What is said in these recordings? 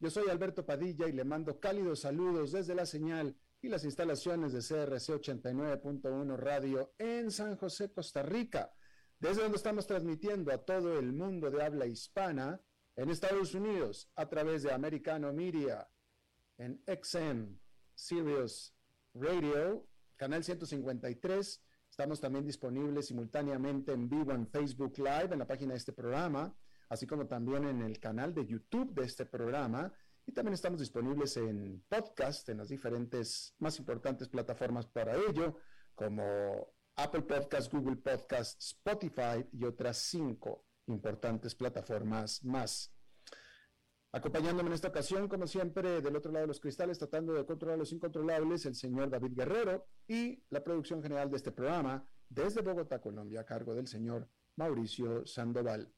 yo soy Alberto Padilla y le mando cálidos saludos desde la señal y las instalaciones de CRC 89.1 Radio en San José, Costa Rica, desde donde estamos transmitiendo a todo el mundo de habla hispana en Estados Unidos a través de Americano Media, en XM, Sirius Radio, canal 153. Estamos también disponibles simultáneamente en vivo en Facebook Live, en la página de este programa así como también en el canal de YouTube de este programa. Y también estamos disponibles en podcast, en las diferentes más importantes plataformas para ello, como Apple Podcast, Google Podcast, Spotify y otras cinco importantes plataformas más. Acompañándome en esta ocasión, como siempre, del otro lado de los cristales, tratando de controlar los incontrolables, el señor David Guerrero y la producción general de este programa desde Bogotá, Colombia, a cargo del señor Mauricio Sandoval.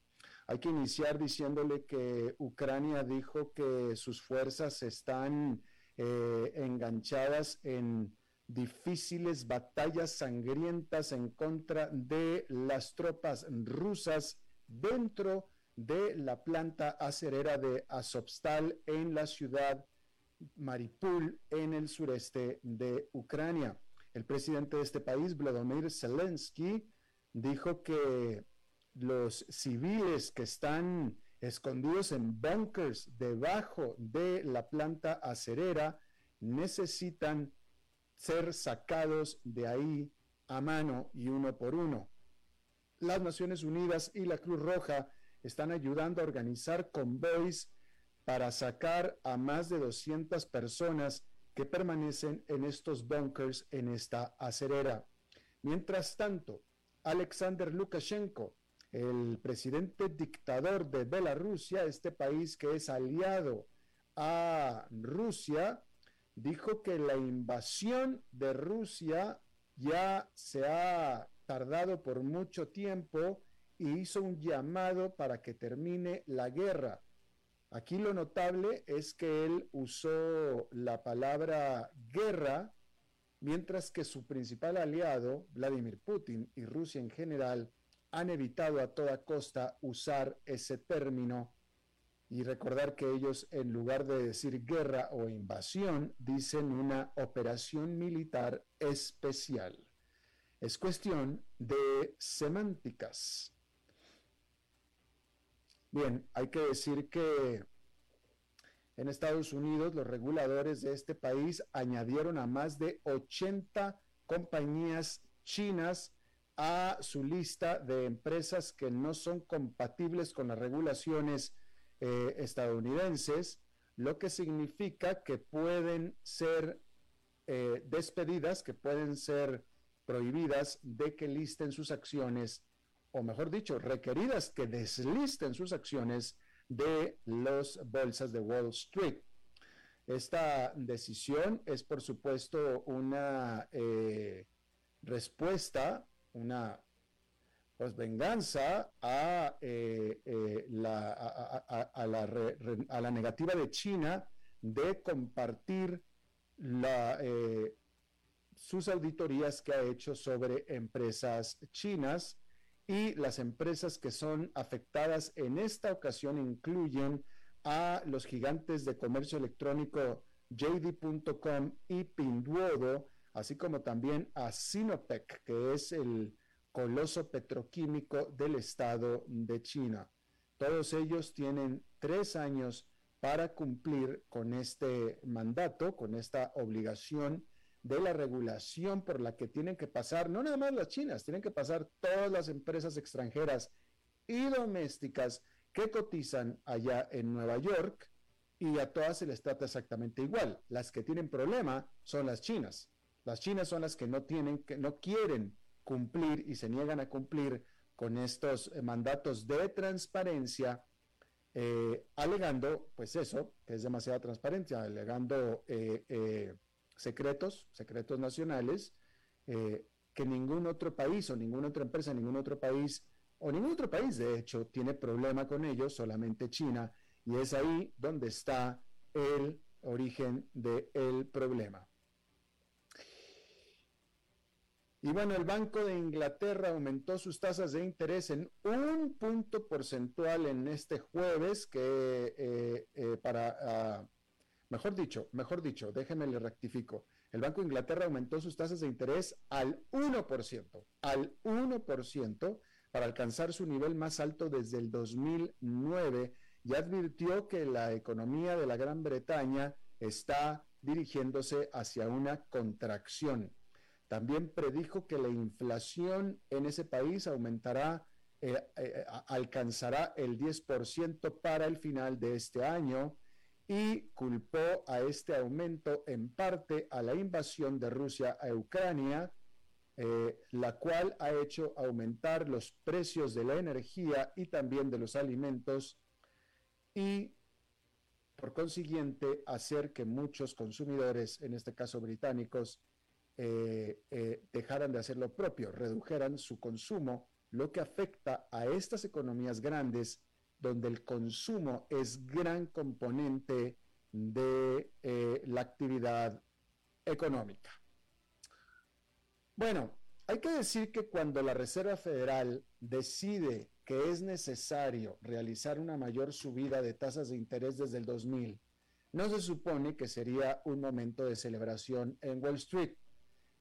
Hay que iniciar diciéndole que Ucrania dijo que sus fuerzas están eh, enganchadas en difíciles batallas sangrientas en contra de las tropas rusas dentro de la planta acerera de Azovstal en la ciudad Maripul en el sureste de Ucrania. El presidente de este país, Vladimir Zelensky, dijo que los civiles que están escondidos en bunkers debajo de la planta acerera necesitan ser sacados de ahí a mano y uno por uno. Las Naciones Unidas y la Cruz Roja están ayudando a organizar convoys para sacar a más de 200 personas que permanecen en estos bunkers en esta acerera. Mientras tanto, Alexander Lukashenko, el presidente dictador de Bielorrusia, este país que es aliado a Rusia, dijo que la invasión de Rusia ya se ha tardado por mucho tiempo y hizo un llamado para que termine la guerra. Aquí lo notable es que él usó la palabra guerra, mientras que su principal aliado, Vladimir Putin y Rusia en general, han evitado a toda costa usar ese término y recordar que ellos en lugar de decir guerra o invasión dicen una operación militar especial. Es cuestión de semánticas. Bien, hay que decir que en Estados Unidos los reguladores de este país añadieron a más de 80 compañías chinas a su lista de empresas que no son compatibles con las regulaciones eh, estadounidenses, lo que significa que pueden ser eh, despedidas, que pueden ser prohibidas de que listen sus acciones, o mejor dicho, requeridas que deslisten sus acciones de las bolsas de Wall Street. Esta decisión es, por supuesto, una eh, respuesta una pues venganza a, eh, eh, la, a, la a, la, negativa de China de compartir la, eh, sus auditorías que ha hecho sobre empresas chinas y las empresas que son afectadas en esta ocasión incluyen a los gigantes de comercio electrónico JD.com y Pinduodo, así como también a Sinopec, que es el coloso petroquímico del estado de China. Todos ellos tienen tres años para cumplir con este mandato, con esta obligación de la regulación por la que tienen que pasar, no nada más las chinas, tienen que pasar todas las empresas extranjeras y domésticas que cotizan allá en Nueva York y a todas se les trata exactamente igual. Las que tienen problema son las chinas. Las chinas son las que no tienen, que no quieren cumplir y se niegan a cumplir con estos eh, mandatos de transparencia, eh, alegando, pues eso, que es demasiada transparencia, alegando eh, secretos, secretos nacionales, que ningún otro país o ninguna otra empresa, ningún otro país, o ningún otro país, de hecho, tiene problema con ellos, solamente China, y es ahí donde está el origen del problema. Y bueno, el Banco de Inglaterra aumentó sus tasas de interés en un punto porcentual en este jueves, que eh, eh, para, ah, mejor dicho, mejor dicho, déjenme le rectifico. El Banco de Inglaterra aumentó sus tasas de interés al 1%, al 1% para alcanzar su nivel más alto desde el 2009 y advirtió que la economía de la Gran Bretaña está dirigiéndose hacia una contracción. También predijo que la inflación en ese país aumentará, eh, eh, alcanzará el 10% para el final de este año y culpó a este aumento en parte a la invasión de Rusia a Ucrania, eh, la cual ha hecho aumentar los precios de la energía y también de los alimentos y por consiguiente hacer que muchos consumidores, en este caso británicos, eh, eh, dejaran de hacer lo propio, redujeran su consumo, lo que afecta a estas economías grandes donde el consumo es gran componente de eh, la actividad económica. Bueno, hay que decir que cuando la Reserva Federal decide que es necesario realizar una mayor subida de tasas de interés desde el 2000, no se supone que sería un momento de celebración en Wall Street.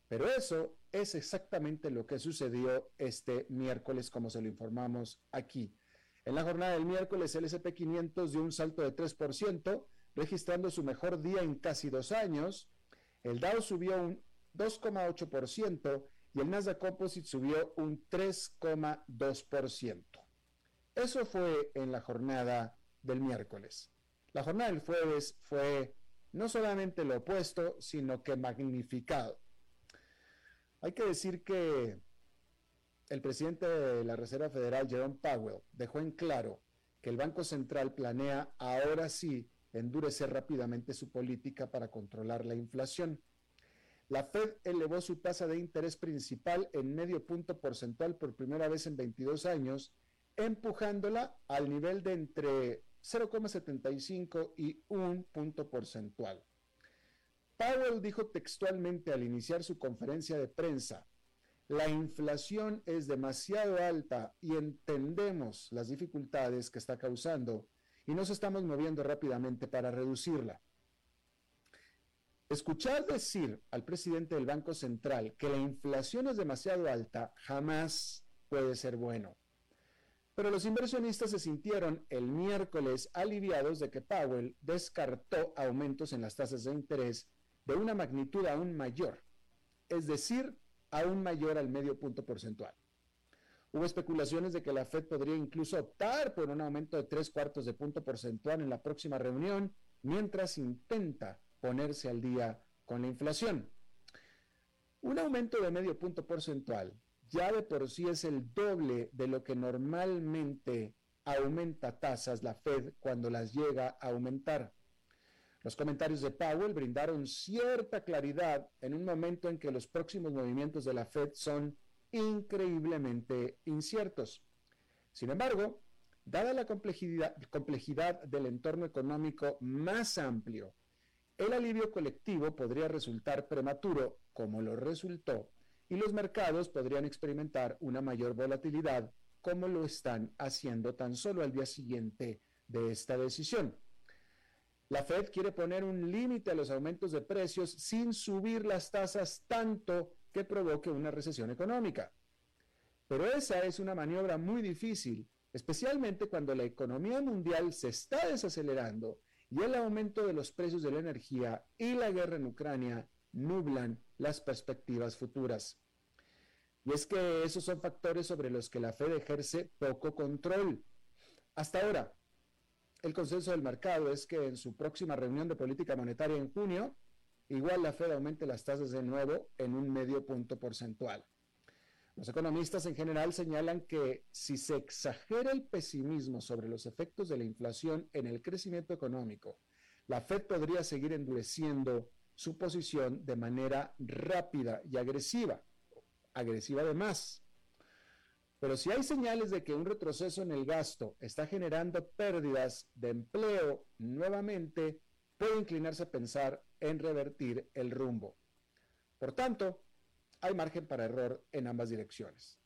Pero eso es exactamente lo que sucedió este miércoles, como se lo informamos aquí. En la jornada del miércoles, el SP500 dio un salto de 3%, registrando su mejor día en casi dos años. El Dow subió un 2,8% y el Nasdaq Composite subió un 3,2%. Eso fue en la jornada del miércoles. La jornada del jueves fue no solamente lo opuesto, sino que magnificado. Hay que decir que el presidente de la Reserva Federal, Jerome Powell, dejó en claro que el Banco Central planea ahora sí endurecer rápidamente su política para controlar la inflación. La Fed elevó su tasa de interés principal en medio punto porcentual por primera vez en 22 años, empujándola al nivel de entre 0,75 y un punto porcentual. Powell dijo textualmente al iniciar su conferencia de prensa, la inflación es demasiado alta y entendemos las dificultades que está causando y nos estamos moviendo rápidamente para reducirla. Escuchar decir al presidente del Banco Central que la inflación es demasiado alta jamás puede ser bueno. Pero los inversionistas se sintieron el miércoles aliviados de que Powell descartó aumentos en las tasas de interés de una magnitud aún mayor, es decir, aún mayor al medio punto porcentual. Hubo especulaciones de que la Fed podría incluso optar por un aumento de tres cuartos de punto porcentual en la próxima reunión, mientras intenta ponerse al día con la inflación. Un aumento de medio punto porcentual ya de por sí es el doble de lo que normalmente aumenta tasas la Fed cuando las llega a aumentar. Los comentarios de Powell brindaron cierta claridad en un momento en que los próximos movimientos de la Fed son increíblemente inciertos. Sin embargo, dada la complejidad, del entorno económico más amplio, el alivio colectivo podría resultar prematuro, como lo resultó, y los mercados podrían experimentar una mayor volatilidad, como lo están haciendo tan solo al día siguiente de esta decisión. La Fed quiere poner un límite a los aumentos de precios sin subir las tasas tanto que provoque una recesión económica. Pero esa es una maniobra muy difícil, especialmente cuando la economía mundial se está desacelerando y el aumento de los precios de la energía y la guerra en Ucrania nublan las perspectivas futuras. Y es que esos son factores sobre los que la Fed ejerce poco control. Hasta ahora, el consenso del mercado es que en su próxima reunión de política monetaria en junio, igual la Fed aumente las tasas de nuevo en un medio punto porcentual. Los economistas en general señalan que si se exagera el pesimismo sobre los efectos de la inflación en el crecimiento económico, la Fed podría seguir endureciendo su posición de manera rápida y agresiva, agresiva de más. Pero si hay señales de que un retroceso en el gasto está generando pérdidas de empleo nuevamente, puede inclinarse a pensar en revertir el rumbo. Por tanto, hay margen para error en ambas direcciones.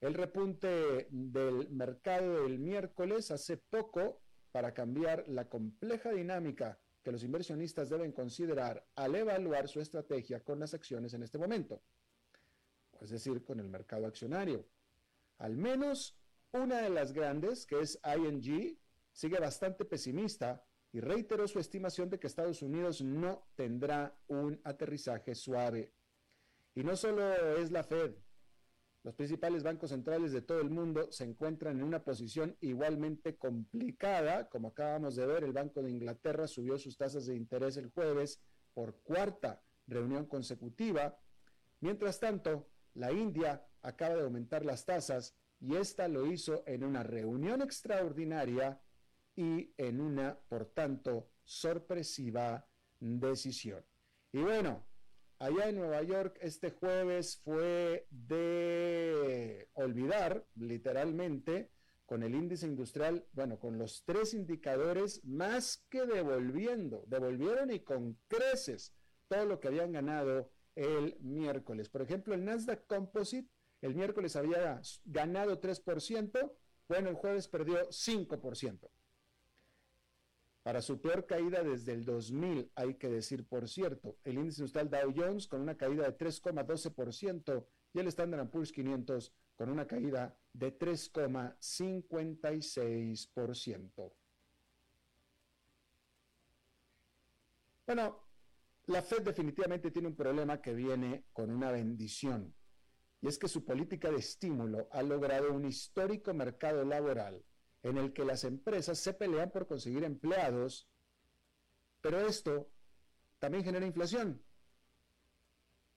El repunte del mercado del miércoles hace poco para cambiar la compleja dinámica que los inversionistas deben considerar al evaluar su estrategia con las acciones en este momento, es decir, con el mercado accionario. Al menos una de las grandes, que es ING, sigue bastante pesimista y reiteró su estimación de que Estados Unidos no tendrá un aterrizaje suave. Y no solo es la Fed, los principales bancos centrales de todo el mundo se encuentran en una posición igualmente complicada. Como acabamos de ver, el Banco de Inglaterra subió sus tasas de interés el jueves por cuarta reunión consecutiva. Mientras tanto, la India acaba de aumentar las tasas y esta lo hizo en una reunión extraordinaria y en una, por tanto, sorpresiva decisión. Y bueno, allá en Nueva York este jueves fue de olvidar, literalmente, con el índice industrial, bueno, con los tres indicadores más que devolviendo, devolvieron y con creces todo lo que habían ganado el miércoles. Por ejemplo, el Nasdaq Composite el miércoles había ganado 3%, bueno, el jueves perdió 5%. Para su peor caída desde el 2000, hay que decir, por cierto, el índice industrial Dow Jones con una caída de 3,12% y el Standard Poor's 500 con una caída de 3,56%. Bueno, la Fed definitivamente tiene un problema que viene con una bendición, y es que su política de estímulo ha logrado un histórico mercado laboral en el que las empresas se pelean por conseguir empleados, pero esto también genera inflación.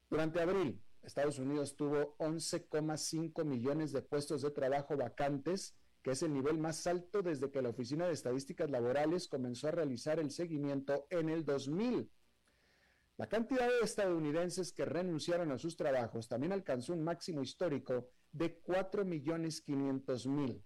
Durante abril, Estados Unidos tuvo 11,5 millones de puestos de trabajo vacantes, que es el nivel más alto desde que la Oficina de Estadísticas Laborales comenzó a realizar el seguimiento en el 2000. La cantidad de estadounidenses que renunciaron a sus trabajos también alcanzó un máximo histórico de 4 millones 500 mil.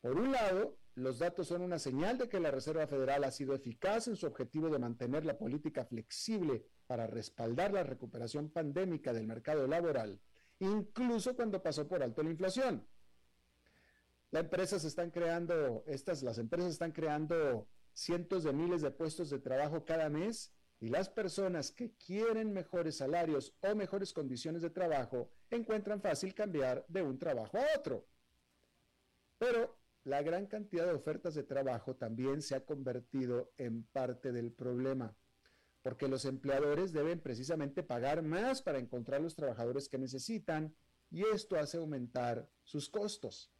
Por un lado, los datos son una señal de que la Reserva Federal ha sido eficaz en su objetivo de mantener la política flexible para respaldar la recuperación pandémica del mercado laboral, incluso cuando pasó por alto la inflación. Las empresas están creando, estas, las empresas están creando cientos de miles de puestos de trabajo cada mes y las personas que quieren mejores salarios o mejores condiciones de trabajo encuentran fácil cambiar de un trabajo a otro. Pero la gran cantidad de ofertas de trabajo también se ha convertido en parte del problema, porque los empleadores deben precisamente pagar más para encontrar los trabajadores que necesitan y esto hace aumentar sus costos.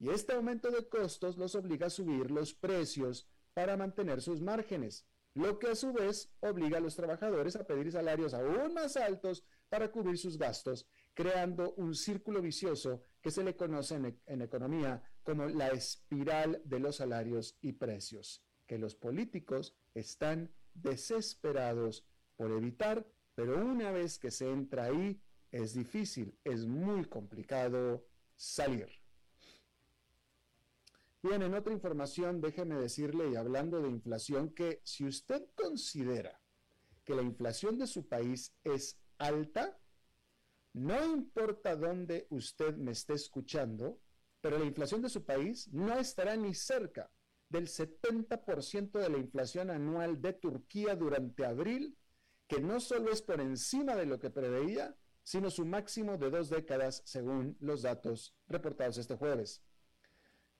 Y este aumento de costos los obliga a subir los precios para mantener sus márgenes, lo que a su vez obliga a los trabajadores a pedir salarios aún más altos para cubrir sus gastos, creando un círculo vicioso que se le conoce en, economía como la espiral de los salarios y precios, que los políticos están desesperados por evitar, pero una vez que se entra ahí, es difícil, es muy complicado salir. Bien, en otra información, déjeme decirle, y hablando de inflación, que si usted considera que la inflación de su país es alta, no importa dónde usted me esté escuchando, pero la inflación de su país no estará ni cerca del 70% de la inflación anual de Turquía durante abril, que no solo es por encima de lo que preveía, sino su máximo de dos décadas según los datos reportados este jueves.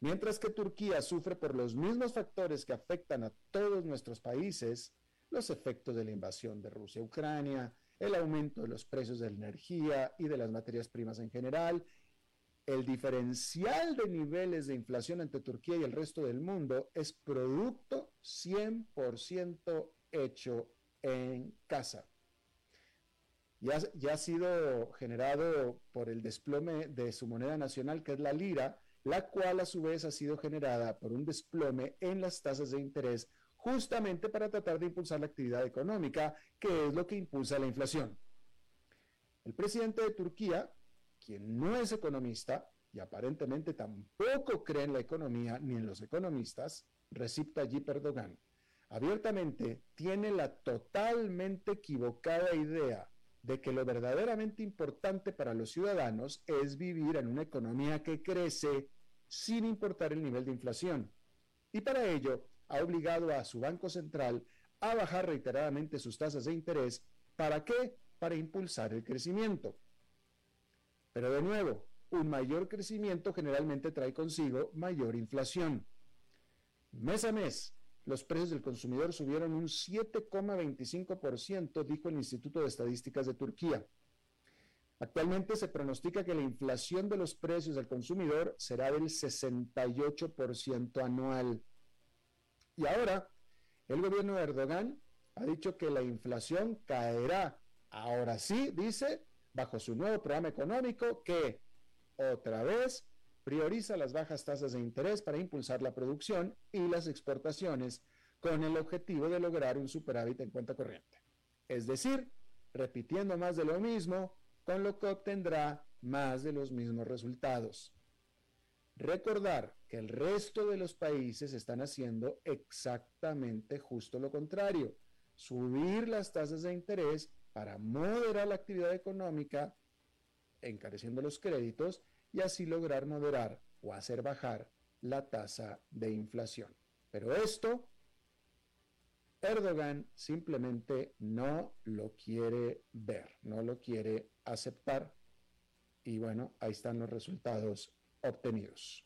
Mientras que Turquía sufre por los mismos factores que afectan a todos nuestros países, los efectos de la invasión de Rusia a Ucrania, el aumento de los precios de la energía y de las materias primas en general, el diferencial de niveles de inflación entre Turquía y el resto del mundo es producto 100% hecho en casa. Ya, ha sido generado por el desplome de su moneda nacional, que es la lira, la cual a su vez ha sido generada por un desplome en las tasas de interés, justamente para tratar de impulsar la actividad económica, que es lo que impulsa la inflación. El presidente de Turquía, quien no es economista y aparentemente tampoco cree en la economía ni en los economistas, Recep Tayyip Erdogan, abiertamente tiene la totalmente equivocada idea de que lo verdaderamente importante para los ciudadanos es vivir en una economía que crece sin importar el nivel de inflación. Y para ello ha obligado a su Banco Central a bajar reiteradamente sus tasas de interés. ¿Para qué? Para impulsar el crecimiento. Pero de nuevo, un mayor crecimiento generalmente trae consigo mayor inflación. Mes a mes, los precios del consumidor subieron un 7,25%, dijo el Instituto de Estadísticas de Turquía. Actualmente se pronostica que la inflación de los precios del consumidor será del 68% anual. Y ahora, el gobierno de Erdogan ha dicho que la inflación caerá, ahora sí, dice, bajo su nuevo programa económico que, otra vez, prioriza las bajas tasas de interés para impulsar la producción y las exportaciones con el objetivo de lograr un superávit en cuenta corriente. Es decir, repitiendo más de lo mismo, con lo que obtendrá más de los mismos resultados. Recordar que el resto de los países están haciendo exactamente justo lo contrario, subir las tasas de interés para moderar la actividad económica, encareciendo los créditos y así lograr moderar o hacer bajar la tasa de inflación. Pero esto, Erdogan simplemente no lo quiere ver, no lo quiere aceptar. Y bueno, ahí están los resultados obtenidos.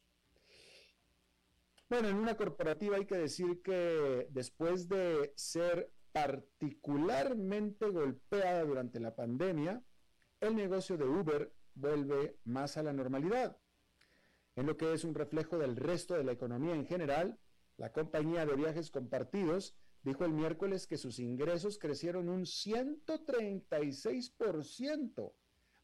Bueno, en una corporativa hay que decir que después de ser particularmente golpeada durante la pandemia, el negocio de Uber vuelve más a la normalidad. En lo que es un reflejo del resto de la economía en general, la compañía de viajes compartidos dijo el miércoles que sus ingresos crecieron un 136%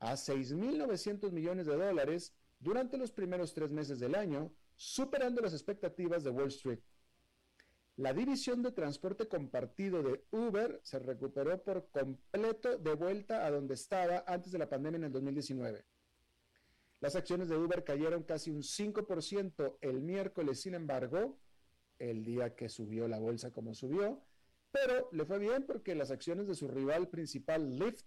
a 6.900 millones de dólares durante los primeros tres meses del año, superando las expectativas de Wall Street. La división de transporte compartido de Uber se recuperó por completo de vuelta a donde estaba antes de la pandemia en el 2019. Las acciones de Uber cayeron casi un 5% el miércoles, sin embargo, el día que subió la bolsa como subió, pero le fue bien porque las acciones de su rival principal, Lyft,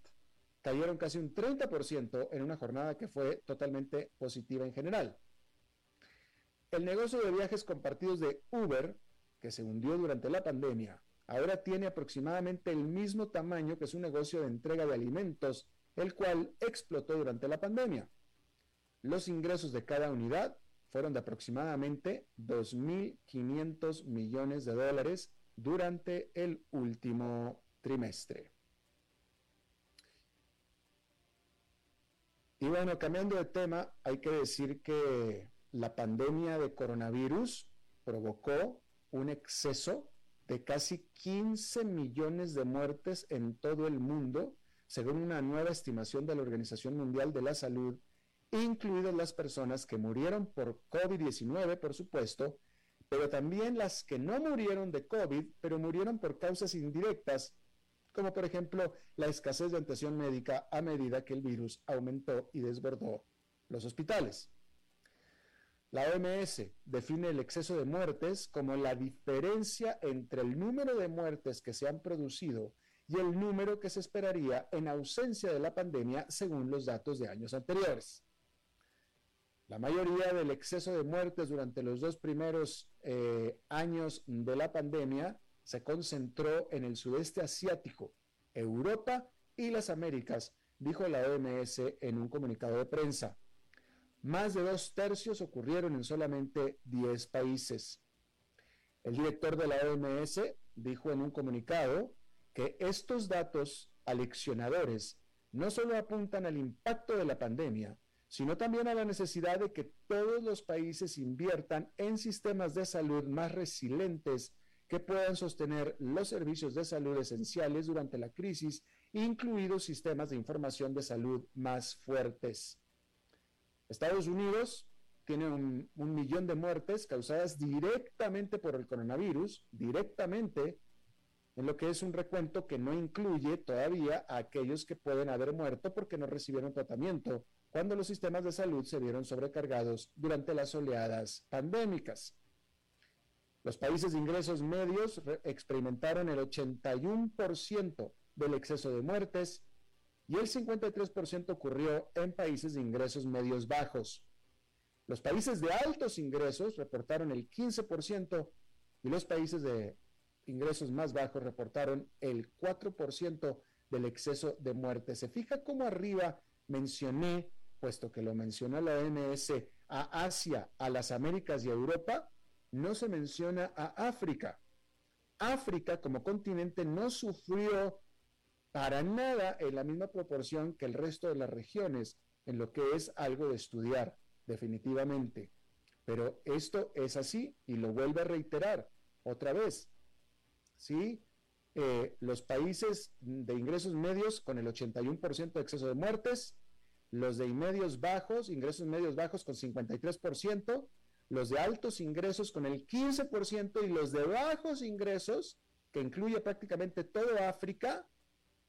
cayeron casi un 30% en una jornada que fue totalmente positiva en general. El negocio de viajes compartidos de Uber que se hundió durante la pandemia, ahora tiene aproximadamente el mismo tamaño que su negocio de entrega de alimentos, el cual explotó durante la pandemia. Los ingresos de cada unidad fueron de aproximadamente 2.500 millones de dólares durante el último trimestre. Y bueno, cambiando de tema, hay que decir que la pandemia de coronavirus provocó un exceso de casi 15 millones de muertes en todo el mundo, según una nueva estimación de la Organización Mundial de la Salud, incluidas las personas que murieron por COVID-19, por supuesto, pero también las que no murieron de COVID, pero murieron por causas indirectas, como por ejemplo la escasez de atención médica a medida que el virus aumentó y desbordó los hospitales. La OMS define el exceso de muertes como la diferencia entre el número de muertes que se han producido y el número que se esperaría en ausencia de la pandemia según los datos de años anteriores. La mayoría del exceso de muertes durante los dos primeros eh, años de la pandemia se concentró en el sudeste asiático, Europa y las Américas, dijo la OMS en un comunicado de prensa. Más de dos tercios ocurrieron en solamente 10 países. El director de la OMS dijo en un comunicado que estos datos aleccionadores no solo apuntan al impacto de la pandemia, sino también a la necesidad de que todos los países inviertan en sistemas de salud más resilientes que puedan sostener los servicios de salud esenciales durante la crisis, incluidos sistemas de información de salud más fuertes. Estados Unidos tiene un, millón de muertes causadas directamente por el coronavirus, directamente en lo que es un recuento que no incluye todavía a aquellos que pueden haber muerto porque no recibieron tratamiento cuando los sistemas de salud se vieron sobrecargados durante las oleadas pandémicas. Los países de ingresos medios experimentaron el 81% del exceso de muertes y el 53% ocurrió en países de ingresos medios bajos. Los países de altos ingresos reportaron el 15% y los países de ingresos más bajos reportaron el 4% del exceso de muertes. Se fija cómo arriba mencioné, puesto que lo mencionó la OMS, a Asia, a las Américas y a Europa, no se menciona a África. África como continente no sufrió para nada en la misma proporción que el resto de las regiones, en lo que es algo de estudiar, definitivamente. Pero esto es así y lo vuelve a reiterar otra vez. ¿Sí? Eh, los países de ingresos medios con el 81% de exceso de muertes, los de medios bajos, ingresos medios bajos con 53%, los de altos ingresos con el 15% y los de bajos ingresos, que incluye prácticamente toda África,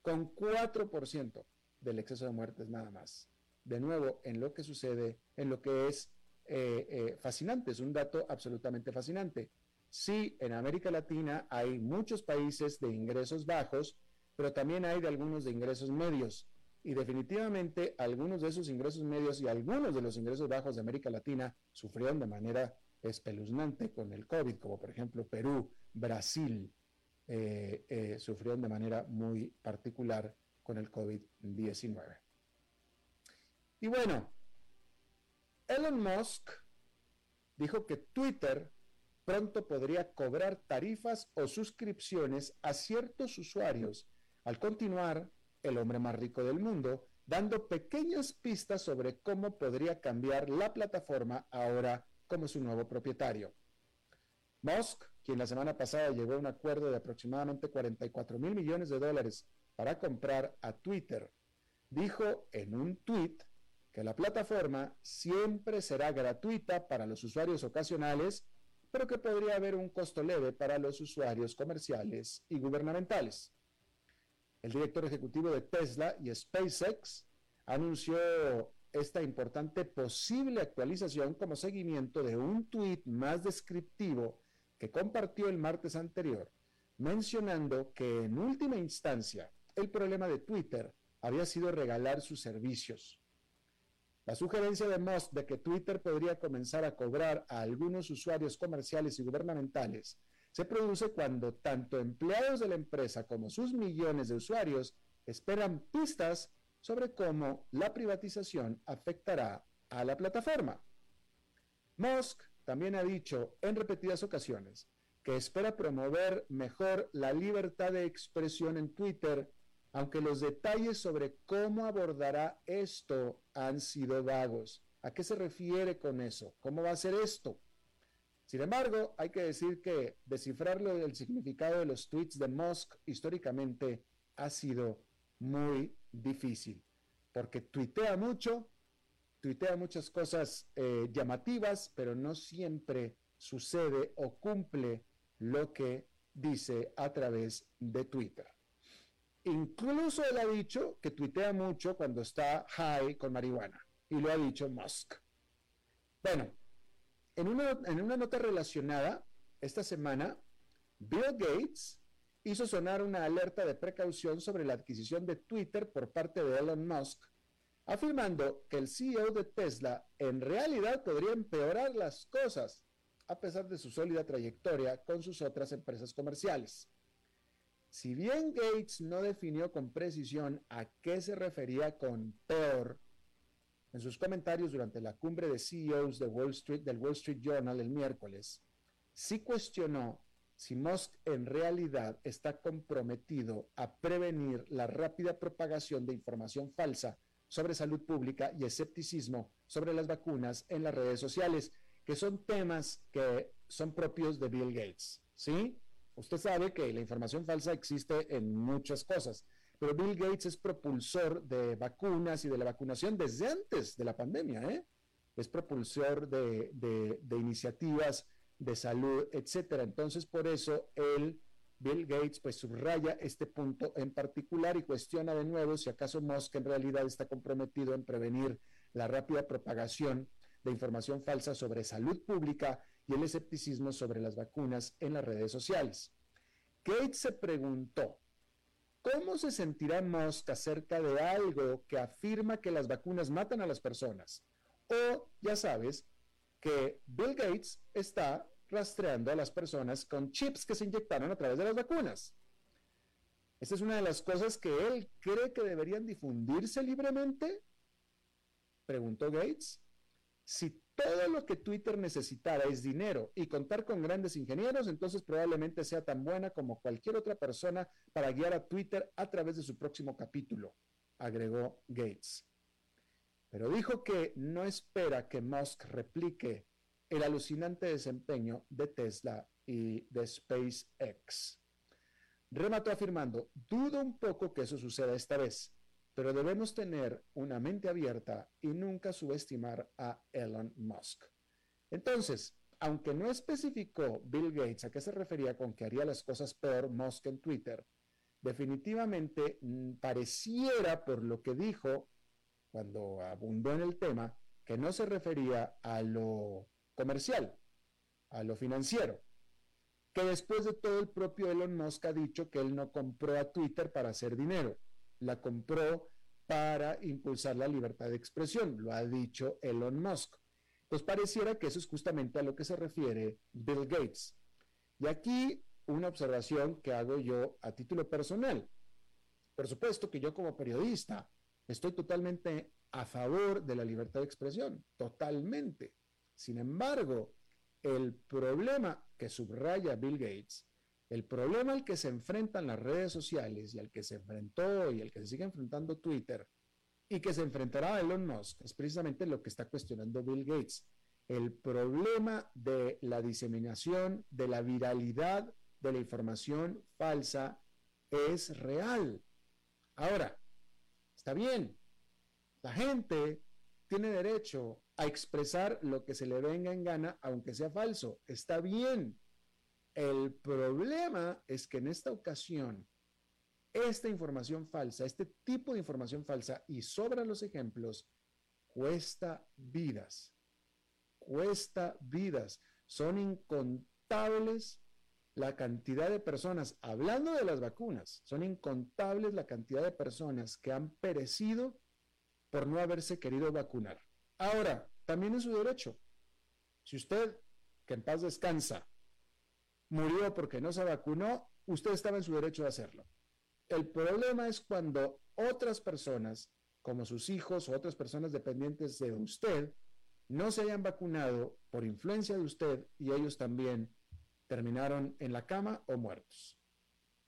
con 4% del exceso de muertes nada más. De nuevo, en lo que sucede, en lo que es eh, eh, fascinante, es un dato absolutamente fascinante. Sí, en América Latina hay muchos países de ingresos bajos, pero también hay de algunos de ingresos medios. Y definitivamente algunos de esos ingresos medios y algunos de los ingresos bajos de América Latina sufrieron de manera espeluznante con el COVID, como por ejemplo Perú, Brasil, eh, eh, sufrieron de manera muy particular con el COVID-19. Y bueno, Elon Musk dijo que Twitter pronto podría cobrar tarifas o suscripciones a ciertos usuarios al continuar el hombre más rico del mundo, dando pequeñas pistas sobre cómo podría cambiar la plataforma ahora como su nuevo propietario. Musk, quien la semana pasada llegó a un acuerdo de aproximadamente 44 mil millones de dólares para comprar a Twitter, dijo en un tweet que la plataforma siempre será gratuita para los usuarios ocasionales, pero que podría haber un costo leve para los usuarios comerciales y gubernamentales. El director ejecutivo de Tesla y SpaceX anunció esta importante posible actualización como seguimiento de un tuit más descriptivo que compartió el martes anterior, mencionando que en última instancia el problema de Twitter había sido regalar sus servicios. La sugerencia de Musk de que Twitter podría comenzar a cobrar a algunos usuarios comerciales y gubernamentales se produce cuando tanto empleados de la empresa como sus millones de usuarios esperan pistas sobre cómo la privatización afectará a la plataforma. Musk también ha dicho en repetidas ocasiones que espera promover mejor la libertad de expresión en Twitter, aunque los detalles sobre cómo abordará esto han sido vagos. ¿A qué se refiere con eso? ¿Cómo va a ser esto? Sin embargo, hay que decir que descifrarlo del significado de los tweets de Musk históricamente ha sido muy difícil, porque tuitea mucho, tuitea muchas cosas eh, llamativas, pero no siempre sucede o cumple lo que dice a través de Twitter. Incluso él ha dicho que tuitea mucho cuando está high con marihuana, y lo ha dicho Musk. Bueno, en una, nota relacionada, esta semana, Bill Gates hizo sonar una alerta de precaución sobre la adquisición de Twitter por parte de Elon Musk, afirmando que el CEO de Tesla en realidad podría empeorar las cosas a pesar de su sólida trayectoria con sus otras empresas comerciales. Si bien Gates no definió con precisión a qué se refería con peor, en sus comentarios durante la cumbre de CEOs de Wall Street, del Wall Street Journal el miércoles, sí cuestionó si Musk en realidad está comprometido a prevenir la rápida propagación de información falsa sobre salud pública y escepticismo sobre las vacunas en las redes sociales, que son temas que son propios de Bill Gates. ¿Sí? Usted sabe que la información falsa existe en muchas cosas, pero Bill Gates es propulsor de vacunas y de la vacunación desde antes de la pandemia, ¿eh? Es propulsor de, iniciativas de salud, etcétera. Entonces, por eso él Bill Gates pues subraya este punto en particular y cuestiona de nuevo si acaso Musk en realidad está comprometido en prevenir la rápida propagación de información falsa sobre salud pública y el escepticismo sobre las vacunas en las redes sociales. Gates se preguntó, ¿cómo se sentirá Musk acerca de algo que afirma que las vacunas matan a las personas? O, ya sabes, que Bill Gates está rastreando a las personas con chips que se inyectaron a través de las vacunas. Esta es una de las cosas que él cree que deberían difundirse libremente, preguntó Gates. Si todo lo que Twitter necesitara es dinero y contar con grandes ingenieros, entonces probablemente sea tan buena como cualquier otra persona para guiar a Twitter a través de su próximo capítulo, agregó Gates. Pero dijo que no espera que Musk replique el alucinante desempeño de Tesla y de SpaceX. Remató afirmando, dudo un poco que eso suceda esta vez, pero debemos tener una mente abierta y nunca subestimar a Elon Musk. Entonces, aunque no especificó Bill Gates a qué se refería con que haría las cosas peor Musk en Twitter, definitivamente mm, pareciera por lo que dijo cuando abundó en el tema, que no se refería a lo comercial, a lo financiero. Que después de todo el propio Elon Musk ha dicho que él no compró a Twitter para hacer dinero, la compró para impulsar la libertad de expresión, lo ha dicho Elon Musk. Pues pareciera que eso es justamente a lo que se refiere Bill Gates. Y aquí una observación que hago yo a título personal. Por supuesto que yo como periodista estoy totalmente a favor de la libertad de expresión, totalmente. Sin embargo, el problema que subraya Bill Gates, el problema al que se enfrentan las redes sociales y al que se enfrentó y al que se sigue enfrentando Twitter y que se enfrentará Elon Musk, es precisamente lo que está cuestionando Bill Gates. El problema de la diseminación, de la viralidad de la información falsa es real. Ahora, está bien, la gente tiene derecho a expresar lo que se le venga en gana, aunque sea falso. Está bien. El problema es que en esta ocasión, esta información falsa, este tipo de información falsa, y sobran los ejemplos, cuesta vidas. Cuesta vidas. Son incontables la cantidad de personas, hablando de las vacunas, son incontables la cantidad de personas que han perecido por no haberse querido vacunar. Ahora, también es su derecho. Si usted, que en paz descansa, murió porque no se vacunó, usted estaba en su derecho de hacerlo. El problema es cuando otras personas, como sus hijos o otras personas dependientes de usted, no se hayan vacunado por influencia de usted y ellos también terminaron en la cama o muertos.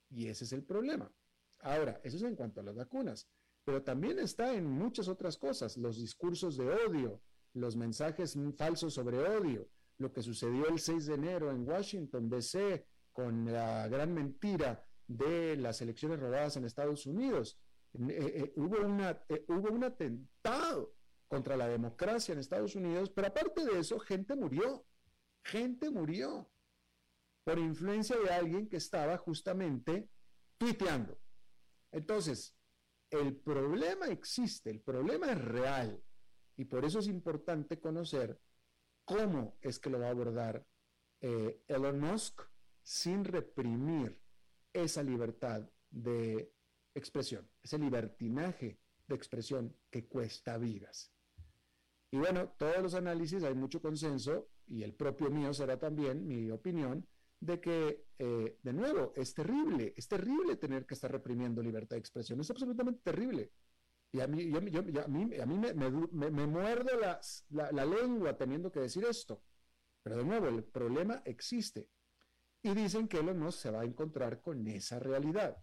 Y ese es el problema. Ahora, eso es en cuanto a las vacunas pero también está en muchas otras cosas, los discursos de odio, los mensajes falsos sobre odio, lo que sucedió el 6 de enero en Washington, D.C., con la gran mentira de las elecciones robadas en Estados Unidos. Eh, eh, hubo, una, eh, hubo un atentado contra la democracia en Estados Unidos, pero aparte de eso, gente murió, gente murió por influencia de alguien que estaba justamente tuiteando. Entonces, el problema existe, el problema es real y por eso es importante conocer cómo es que lo va a abordar eh, Elon Musk sin reprimir esa libertad de expresión, ese libertinaje de expresión que cuesta vidas. Y bueno, todos los análisis, hay mucho consenso, y el propio mío será también mi opinión, de que, eh, de nuevo, es terrible, es terrible tener que estar reprimiendo libertad de expresión, es absolutamente terrible. Y a mí, a mí, me, me, la, lengua teniendo que decir esto. Pero de nuevo, el problema existe. Y dicen que Elon Musk se va a encontrar con esa realidad.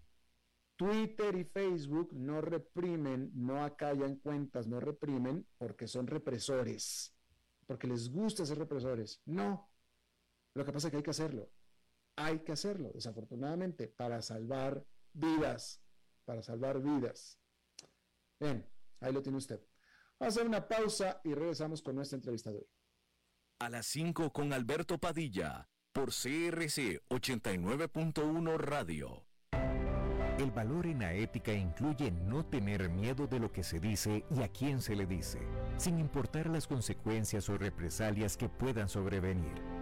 Twitter y Facebook no reprimen, no acallan cuentas, no reprimen porque son represores, porque les gusta ser represores. No. Lo que pasa es que hay que hacerlo. Hay que hacerlo, desafortunadamente, para salvar vidas, para salvar vidas. Bien, ahí lo tiene usted. Vamos a hacer una pausa y regresamos con nuestra entrevista de hoy. A las 5 con Alberto Padilla, por CRC 89.1 Radio. El valor en la ética incluye no tener miedo de lo que se dice y a quién se le dice, sin importar las consecuencias o represalias que puedan sobrevenir.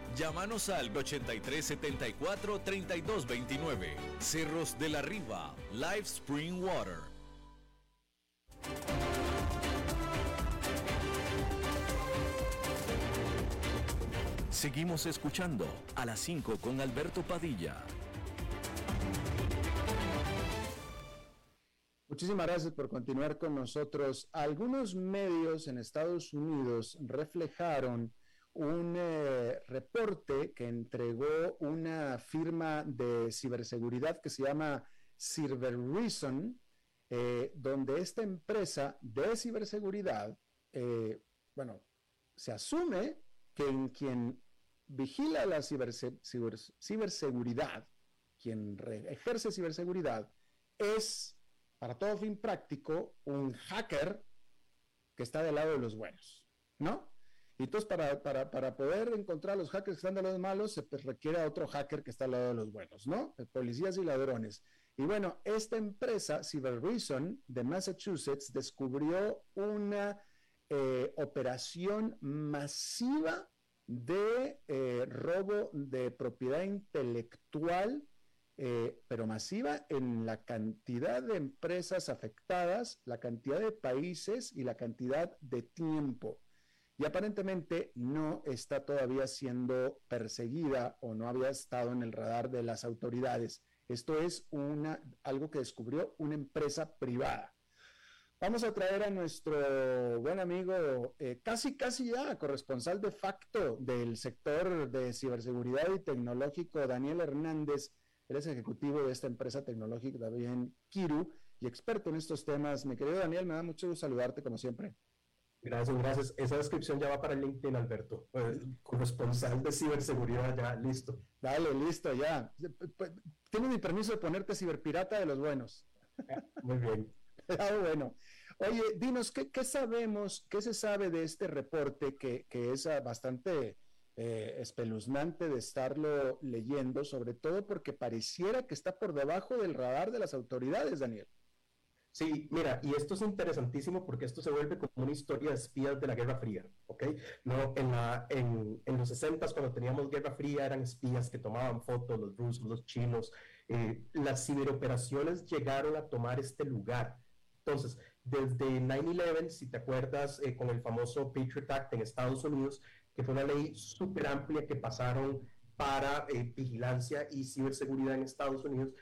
Llámanos al 8374-3229. Cerros de la Riva, Live Spring Water. Seguimos escuchando a las 5 con Alberto Padilla. Muchísimas gracias por continuar con nosotros. Algunos medios en Estados Unidos reflejaron un eh, reporte que entregó una firma de ciberseguridad que se llama CyberReason, eh, donde esta empresa de ciberseguridad, eh, bueno, se asume que en quien vigila la ciberseguridad, quien ejerce ciberseguridad, es, para todo fin práctico, un hacker que está del lado de los buenos, ¿no? Y entonces, para, para, poder encontrar a los hackers que están de los malos, se pues, requiere a otro hacker que está al lado de los buenos, ¿no? Policías y ladrones. Y bueno, esta empresa, CyberReason, de Massachusetts, descubrió una eh, operación masiva de eh, robo de propiedad intelectual, eh, pero masiva en la cantidad de empresas afectadas, la cantidad de países y la cantidad de tiempo y aparentemente no está todavía siendo perseguida o no había estado en el radar de las autoridades. Esto es algo que descubrió una empresa privada. Vamos a traer a nuestro buen amigo, eh, casi, casi ya, corresponsal de facto del sector de ciberseguridad y tecnológico, Daniel Hernández. Él es ejecutivo de esta empresa tecnológica también, Kiru, y experto en estos temas. Mi querido Daniel, me da mucho gusto saludarte como siempre. Gracias, gracias. Esa descripción ya va para el LinkedIn, Alberto. Pues, corresponsal de ciberseguridad, ya, listo. Dale, listo, ya. Tienes mi permiso de ponerte ciberpirata de los buenos. Muy bien. ah, bueno. Oye, dinos, ¿qué, sabemos, qué se sabe de este reporte que, es ah, bastante eh, espeluznante de estarlo leyendo, sobre todo porque pareciera que está por debajo del radar de las autoridades, Daniel? Sí, mira, y esto es interesantísimo porque esto se vuelve como una historia de espías de la Guerra Fría, ¿ok? No, en, la, en, en los 60 cuando teníamos Guerra Fría eran espías que tomaban fotos, los rusos, los chinos. Eh, las ciberoperaciones llegaron a tomar este lugar. Entonces, desde 9-11, si te acuerdas, eh, con el famoso Patriot Act en Estados Unidos, que fue una ley súper amplia que pasaron para eh, vigilancia y ciberseguridad en Estados Unidos,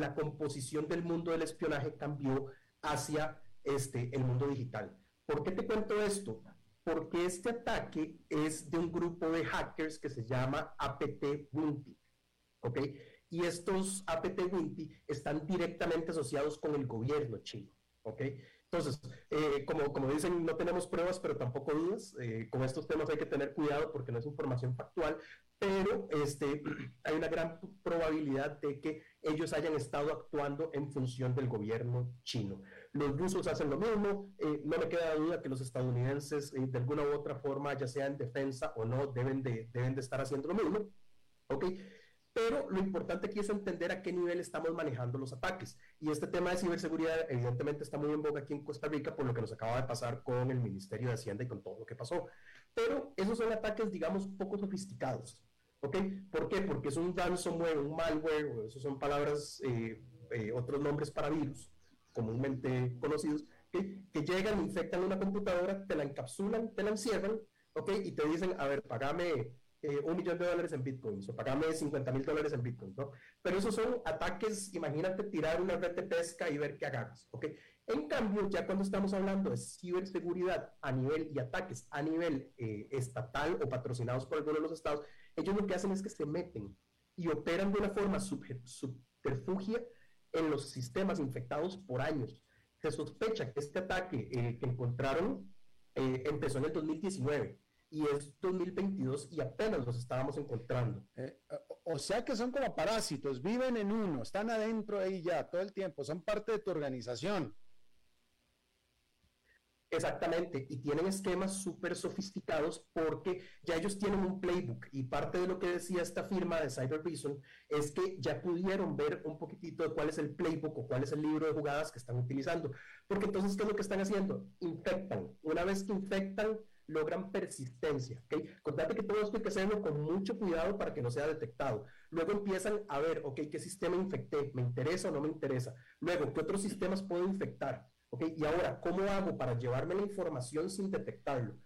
la composición del mundo del espionaje cambió hacia este, el mundo digital. ¿Por qué te cuento esto? Porque este ataque es de un grupo de hackers que se llama APT Wimpy. ¿Ok? Y estos APT Wimpy están directamente asociados con el gobierno chino. ¿Ok? Entonces, eh, como, como dicen, no tenemos pruebas, pero tampoco dudas. Eh, con estos temas hay que tener cuidado porque no es información factual, pero este, hay una gran probabilidad de que ellos hayan estado actuando en función del gobierno chino. Los rusos hacen lo mismo, eh, no me queda duda que los estadounidenses de alguna u otra forma, ya sea en defensa o no, deben de, deben de estar haciendo lo mismo. ¿ok?, pero lo importante aquí es entender a qué nivel estamos manejando los ataques. Y este tema de ciberseguridad evidentemente está muy en boga aquí en Costa Rica por lo que nos acaba de pasar con el Ministerio de Hacienda y con todo lo que pasó. Pero esos son ataques, digamos, poco sofisticados. ¿Ok? ¿Por qué? Porque es un ransomware, un malware, o esos son palabras, eh, eh, otros nombres para virus comúnmente conocidos, que llegan, infectan una computadora, te la encapsulan, te la encierran, ¿ok? Y te dicen, a ver, pagame eh, un millón de dólares en bitcoins o pagame 50 mil dólares en bitcoins, ¿no? Pero esos son ataques, imagínate tirar una red de pesca y ver qué agarras, ¿ok? En cambio, ya cuando estamos hablando de ciberseguridad a nivel y ataques a nivel eh, estatal o patrocinados por alguno de los estados, ellos lo que hacen es que se meten y operan de una forma subterfugia en los sistemas infectados por años. Se sospecha que este ataque eh, que encontraron empezó en el 2019 y es 2022 y apenas los estábamos encontrando. Eh, o sea que son como parásitos, viven en uno, están adentro ahí ya todo el tiempo, son parte de tu organización. Exactamente, y tienen esquemas súper sofisticados porque ya ellos tienen un playbook y parte de lo que decía esta firma de Cyber Reason es que ya pudieron ver un poquitito de cuál es el playbook o cuál es el libro de jugadas que están utilizando. Porque entonces, ¿qué es lo que están haciendo? Infectan. Una vez que infectan, logran persistencia. ¿okay? Contate que todo esto hay que hacerlo con mucho cuidado para que no sea detectado. Luego empiezan a ver, ok, ¿qué sistema infecté? ¿Me interesa o no me interesa? Luego, ¿qué otros sistemas puedo infectar? Y ahora, ¿cómo hago para llevarme la información sin detectarlo?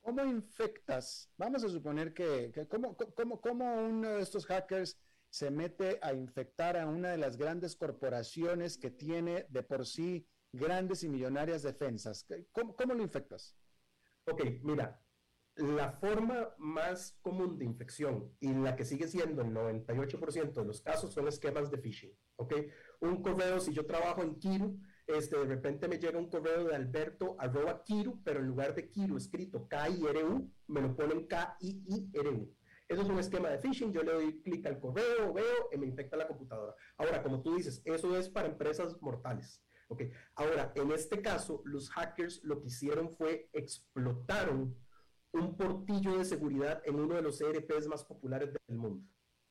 ¿Cómo infectas? Vamos a suponer que, ¿cómo, cómo, cómo uno de estos hackers se mete a infectar a una de las grandes corporaciones que tiene de por sí grandes y millonarias defensas. ¿Cómo, cómo lo infectas? Ok, mira, la forma más común de infección y la que sigue siendo el 98% de los casos son esquemas de phishing. ¿ok? Un correo, si yo trabajo en Kiru, este, de repente me llega un correo de Alberto arroba Kiru, pero en lugar de Kiru escrito K-I-R-U, me lo ponen K-I-I-R-U. Eso es un esquema de phishing, yo le doy clic al correo, veo y me infecta la computadora. Ahora, como tú dices, eso es para empresas mortales. Okay. Ahora, en este caso, los hackers lo que hicieron fue explotaron un portillo de seguridad en uno de los ERPs más populares del mundo.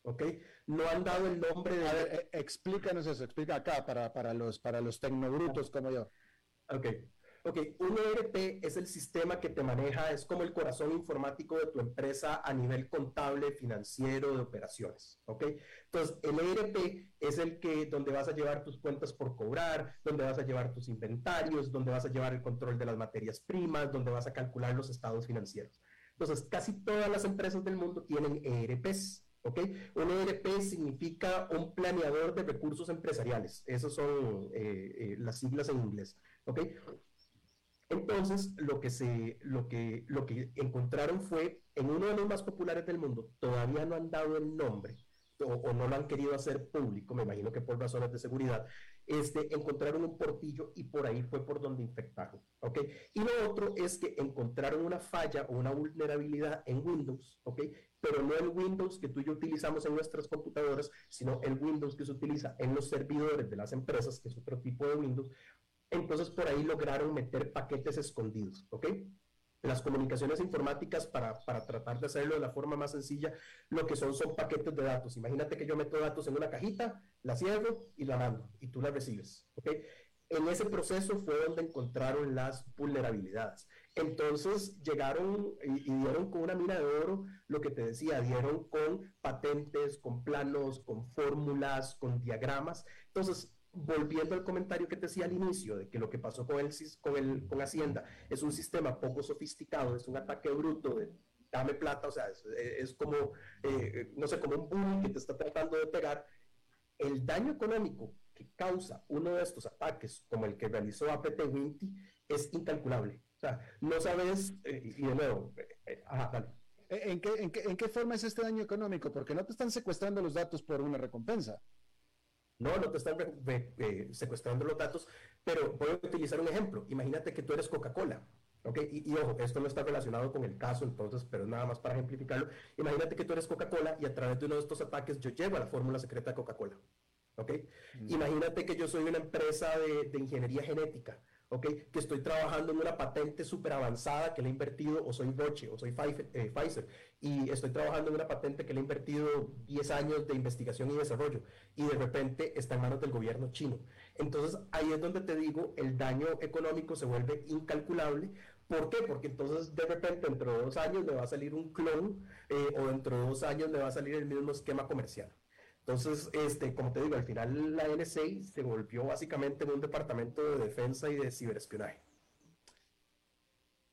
¿Ok? No han dado el nombre de... A ver, eh, explícanos eso, explica acá para, para, los, para los tecnobrutos como yo. Ok. Ok, un ERP es el sistema que te maneja, es como el corazón informático de tu empresa a nivel contable, financiero, de operaciones. Ok, entonces el ERP es el que donde vas a llevar tus cuentas por cobrar, donde vas a llevar tus inventarios, donde vas a llevar el control de las materias primas, donde vas a calcular los estados financieros. Entonces, casi todas las empresas del mundo tienen ERPs. ¿Ok? Un ERP significa un planeador de recursos empresariales. Esas son eh, eh, las siglas en inglés. ¿ok? Entonces, lo que, se, lo, que, lo que encontraron fue, en uno de los más populares del mundo, todavía no han dado el nombre, o, no lo han querido hacer público, me imagino que por razones de seguridad, encontraron un portillo y por ahí fue por donde infectaron. ¿ok? Y lo otro es que encontraron una falla o una vulnerabilidad en Windows, ¿ok? pero no el Windows que tú y yo utilizamos en nuestras computadoras, sino el Windows que se utiliza en los servidores de las empresas, que es otro tipo de Windows, entonces por ahí lograron meter paquetes escondidos, ¿ok? Las comunicaciones informáticas, para, para, tratar de hacerlo de la forma más sencilla, lo que son son paquetes de datos. Imagínate que yo meto datos en una cajita, la cierro y la mando, y tú la recibes, ¿ok? En ese proceso fue donde encontraron las vulnerabilidades. Entonces llegaron y, y, dieron con una mina de oro lo que te decía, dieron con patentes, con planos, con fórmulas, con diagramas. Entonces, volviendo al comentario que te decía al inicio, de que lo que pasó con, el, con, el, con Hacienda es un sistema poco sofisticado, es un ataque bruto de dame plata, o sea, es, como, eh, no sé, como un bully que te está tratando de pegar. El daño económico que causa uno de estos ataques, como el que realizó APT Winty, es incalculable. O sea, no sabes, eh, y de nuevo, eh, ajá, dale. ¿En qué, en, qué, ¿En qué forma es este daño económico? Porque no te están secuestrando los datos por una recompensa. No, no te están secuestrando los datos, pero voy a utilizar un ejemplo. Imagínate que tú eres Coca-Cola, ¿ok? Y, ojo, esto no está relacionado con el caso, entonces, pero nada más para ejemplificarlo. Imagínate que tú eres Coca-Cola y a través de uno de estos ataques yo llevo a la fórmula secreta de Coca-Cola, ¿ok? Mm. Imagínate que yo soy una empresa de, de ingeniería genética que estoy trabajando en una patente súper avanzada que le he invertido, o soy Roche, o soy eh, Pfizer, y estoy trabajando en una patente que le he invertido 10 años de investigación y desarrollo, y de repente está en manos del gobierno chino. Entonces ahí es donde te digo, el daño económico se vuelve incalculable. ¿Por qué? Porque entonces de repente dentro de dos años me va a salir un clon, eh, o dentro de dos años me va a salir el mismo esquema comercial. Entonces, este, como te digo, al final la NSA se volvió básicamente en un departamento de defensa y de ciberespionaje.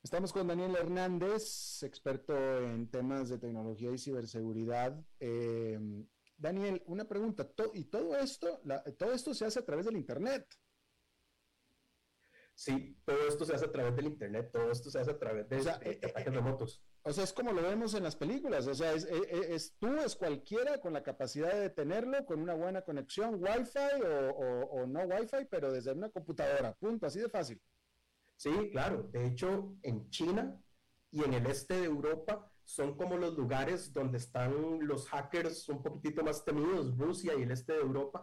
Estamos con Daniel Hernández, experto en temas de tecnología y ciberseguridad. Eh, Daniel, una pregunta. ¿Y todo esto, todo esto se hace a través del Internet? Sí, todo esto se hace a través del Internet, todo esto se hace a través de, eh, ataques eh, remotos. O sea, es como lo vemos en las películas, o sea, es, tú, es cualquiera con la capacidad de tenerlo, con una buena conexión, Wi-Fi o, no Wi-Fi, pero desde una computadora, punto, así de fácil. Sí, claro, de hecho, en China y en el este de Europa son como los lugares donde están los hackers un poquitito más temidos, Rusia y el este de Europa.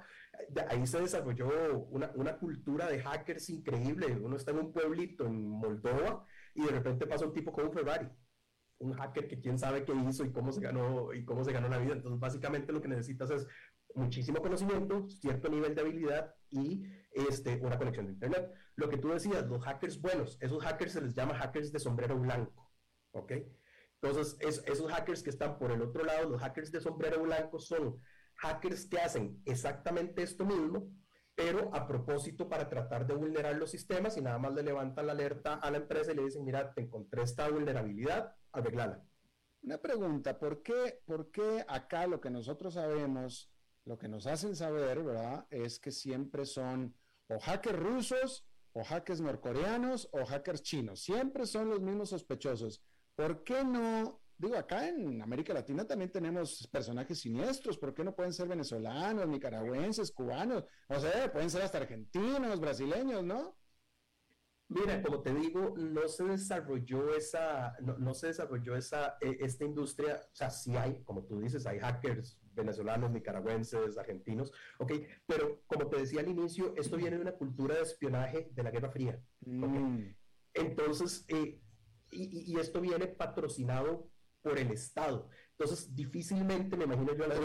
ahí se desarrolló una, una, cultura de hackers increíble. Uno está en un pueblito en Moldova y de repente pasa un tipo con un Ferrari. Un hacker que quién sabe qué hizo y cómo se ganó y cómo se ganó la vida. Entonces, básicamente lo que necesitas es muchísimo conocimiento, cierto nivel de habilidad y este, una conexión de Internet. Lo que tú decías, los hackers buenos, esos hackers se les llama hackers de sombrero blanco. ¿Ok? Entonces, esos hackers que están por el otro lado, los hackers de sombrero blanco, son hackers que hacen exactamente esto mismo, pero a propósito para tratar de vulnerar los sistemas y nada más le levantan la alerta a la empresa y le dicen, mira, te encontré esta vulnerabilidad, arreglala. Una pregunta, ¿por qué, ¿por qué acá lo que nosotros sabemos, lo que nos hacen saber, ¿verdad? Es que siempre son o hackers rusos, o hackers norcoreanos, o hackers chinos. Siempre son los mismos sospechosos. ¿Por qué no? Digo, acá en América Latina también tenemos personajes siniestros. ¿Por qué no pueden ser venezolanos, nicaragüenses, cubanos? O sea, pueden ser hasta argentinos, brasileños, ¿no? Mira, como te digo, no se desarrolló esa, no, se desarrolló esa, e, esta industria, o sea, sí hay, como tú dices, hay hackers venezolanos, nicaragüenses, argentinos, ok, pero como te decía al inicio, esto viene de una cultura de espionaje de la Guerra Fría, mm. Entonces, eh, y, esto viene patrocinado por el Estado. Entonces, difícilmente me imagino yo la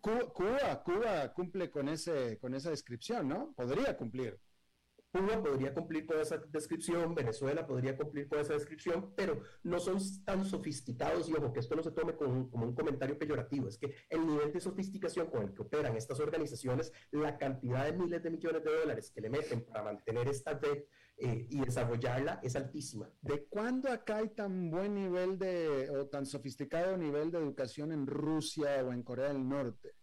Cuba, Cuba, cumple con, ese, con esa descripción, ¿no? Podría cumplir. Cuba podría cumplir con esa descripción, Venezuela podría cumplir con esa descripción, pero no son tan sofisticados y ojo, que esto no se tome como un, comentario peyorativo, es que el nivel de sofisticación con el que operan estas organizaciones, la cantidad de miles de millones de dólares que le meten para mantener esta red eh, y desarrollarla es altísima. ¿De cuándo acá hay tan buen nivel de, o tan sofisticado nivel de educación en Rusia o en Corea del Norte?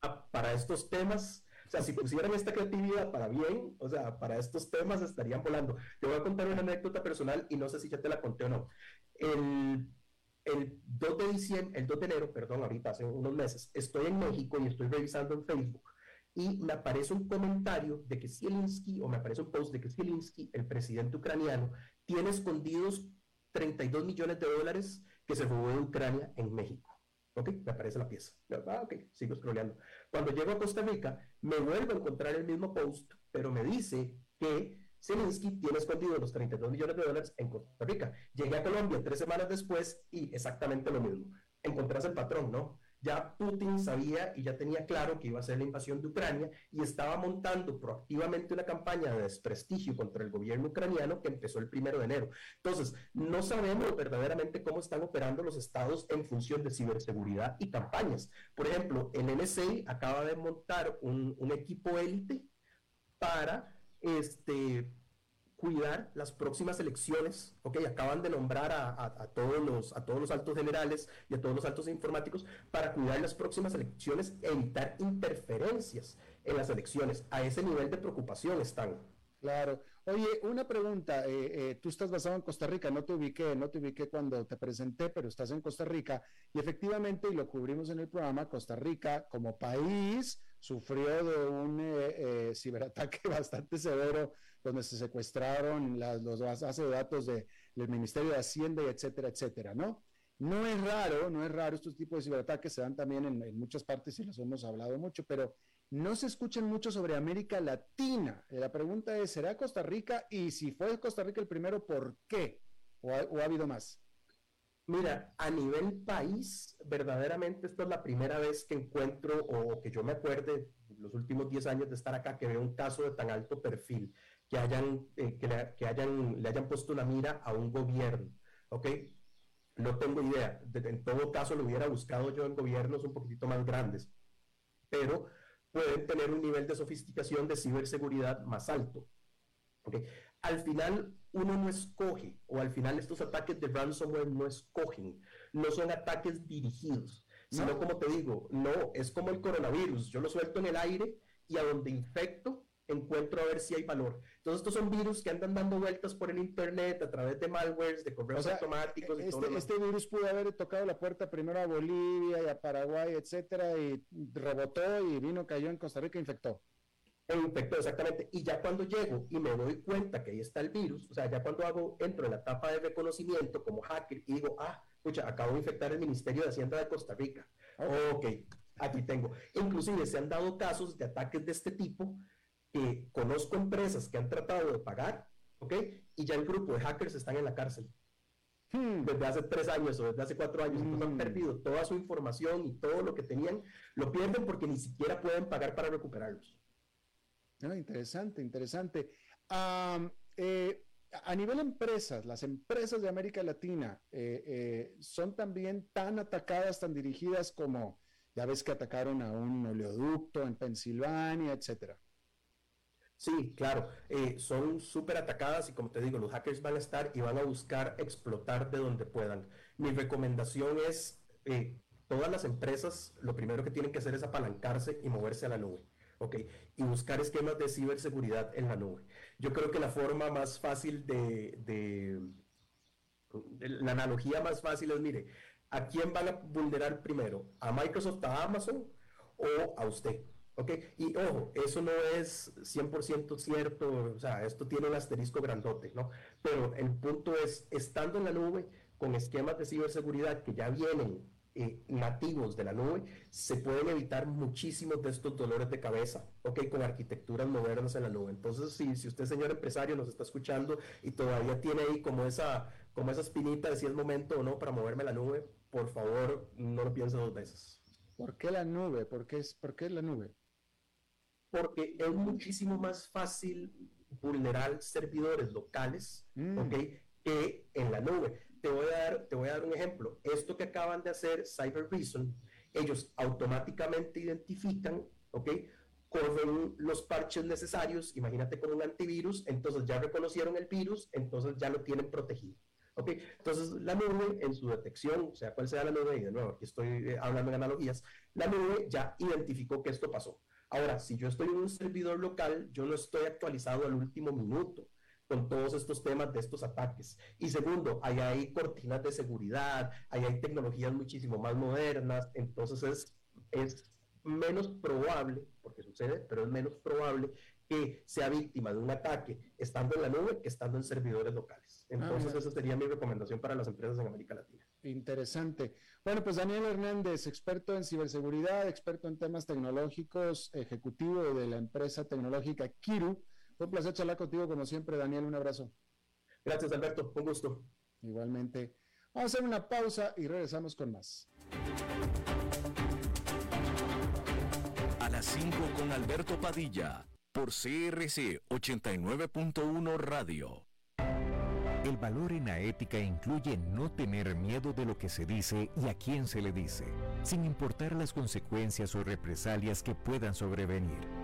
Ah, para estos temas, o sea, si pusieran esta creatividad para bien, o sea, para estos temas estarían volando. Te voy a contar una anécdota personal y no sé si ya te la conté o no. El, el 2 de diciembre, el 2 de enero, perdón, ahorita hace unos meses, estoy en México y estoy revisando en Facebook y me aparece un comentario de que Zelensky, o me aparece un post de que Zelensky, el presidente ucraniano, tiene escondidos 32 millones de dólares que se robó de Ucrania en México. Ok, me aparece la pieza. Ah, ok, sigo scrolleando. Cuando llego a Costa Rica, me vuelvo a encontrar el mismo post, pero me dice que Zelensky tiene escondidos los 32 millones de dólares en Costa Rica. Llegué a Colombia tres semanas después y exactamente lo mismo. Encontrás el patrón, ¿no? Ya Putin sabía y ya tenía claro que iba a ser la invasión de Ucrania y estaba montando proactivamente una campaña de desprestigio contra el gobierno ucraniano que empezó el primero de enero. Entonces, no sabemos verdaderamente cómo están operando los estados en función de ciberseguridad y campañas. Por ejemplo, el NSA acaba de montar un, equipo élite para este, cuidar las próximas elecciones, ok, acaban de nombrar a, todos los, a todos los altos generales y a todos los altos informáticos para cuidar las próximas elecciones, evitar interferencias en las elecciones. A ese nivel de preocupación están. Claro. Oye, una pregunta. Eh, eh, tú estás basado en Costa Rica, no te ubiqué, no te ubiqué cuando te presenté, pero estás en Costa Rica y efectivamente, y lo cubrimos en el programa, Costa Rica como país sufrió de un eh, ciberataque bastante severo donde se secuestraron las los bases de datos del Ministerio de Hacienda y etcétera, etcétera, ¿no? No es raro, no es raro, estos tipos de ciberataques se dan también en, en muchas partes y los hemos hablado mucho, pero no se escuchan mucho sobre América Latina. La pregunta es, ¿será Costa Rica? Y si fue Costa Rica el primero, ¿por qué? ¿O ha, habido más? Mira, a nivel país, verdaderamente esta es la primera vez que encuentro o que yo me acuerde los últimos 10 años de estar acá que veo un caso de tan alto perfil, que hayan, eh, que, le, hayan, le hayan puesto una mira a un gobierno, ¿ok? No tengo idea. en todo caso, lo hubiera buscado yo en gobiernos un poquitito más grandes. Pero pueden tener un nivel de sofisticación de ciberseguridad más alto. ¿Okay? Al final, uno no escoge, o al final estos ataques de ransomware no escogen, no son ataques dirigidos, sino como te digo, no, es como el coronavirus, yo lo suelto en el aire y a donde infecto, encuentro a ver si hay valor. Entonces estos son virus que andan dando vueltas por el internet a través de malwares, de correos automáticos. Este, este, virus pudo haber tocado la puerta primero a Bolivia y a Paraguay, etcétera, y rebotó y vino, cayó en Costa Rica e infectó. E infectó, exactamente. Y ya cuando llego y me doy cuenta que ahí está el virus, o sea, ya cuando hago, entro en la etapa de reconocimiento como hacker y digo, ah, escucha, acabo de infectar el Ministerio de Hacienda de Costa Rica. ok, aquí tengo. Inclusive se han dado casos de ataques de este tipo que conozco empresas que han tratado de pagar, ¿ok? Y ya el grupo de hackers están en la cárcel. Hmm. Desde hace tres años o desde hace cuatro años, han hmm. perdido toda su información y todo lo que tenían, lo pierden porque ni siquiera pueden pagar para recuperarlos. Ah, interesante, interesante. Eh, a nivel empresas, las empresas de América Latina eh, eh, son también tan atacadas, tan dirigidas como, ya ves que atacaron a un oleoducto en Pensilvania, etcétera. Sí, claro, son súper atacadas y como te digo, los hackers van a estar y van a buscar explotar de donde puedan. Mi recomendación es, todas las empresas lo primero que tienen que hacer es apalancarse y moverse a la nube. ¿Ok? Y buscar esquemas de ciberseguridad en la nube. Yo creo que la forma más fácil de, la analogía más fácil es, mire, ¿a quién van a vulnerar primero? ¿A Microsoft, a Amazon o a usted? ¿Ok? Y ojo, eso no es 100% cierto, o sea, esto tiene un asterisco grandote, ¿no? Pero el punto es, estando en la nube, con esquemas de ciberseguridad que ya vienen eh, nativos de la nube, se pueden evitar muchísimos de estos dolores de cabeza, ¿ok? Con arquitecturas modernas en la nube. Entonces, si, si usted, señor empresario, nos está escuchando y todavía tiene ahí como esa, como esa espinita de si es momento o no para moverme a la nube, por favor, no lo piense dos veces. ¿Por qué la nube? ¿Por qué, es, por qué la nube? porque es muchísimo más fácil vulnerar servidores locales, mm. ¿ok? Que en la nube. Te voy, a dar, te voy a dar un ejemplo. Esto que acaban de hacer Cyber Reason, ellos automáticamente identifican, ¿ok? Corren los parches necesarios, imagínate con un antivirus, entonces ya reconocieron el virus, entonces ya lo tienen protegido. ¿ok? Entonces, la nube en su detección, sea cual sea la nube, y de nuevo, aquí estoy eh, hablando en analogías, la nube ya identificó que esto pasó. Ahora, si yo estoy en un servidor local, yo no estoy actualizado al último minuto con todos estos temas de estos ataques. Y segundo, ahí hay cortinas de seguridad, ahí hay tecnologías muchísimo más modernas, entonces es, es menos probable, porque sucede, pero es menos probable que sea víctima de un ataque estando en la nube que estando en servidores locales. Ah, Entonces, esa sería mi recomendación para las empresas en América Latina. Interesante. Bueno, pues Daniel Hernández, experto en ciberseguridad, experto en temas tecnológicos, ejecutivo de la empresa tecnológica Kiru. Fue un placer charlar contigo, como siempre, Daniel. Un abrazo. Gracias, Alberto. Un gusto. Igualmente. Vamos a hacer una pausa y regresamos con más. A las 5 con Alberto Padilla por CRC 89.1 Radio. El valor en la ética incluye no tener miedo de lo que se dice y a quién se le dice, sin importar las consecuencias o represalias que puedan sobrevenir.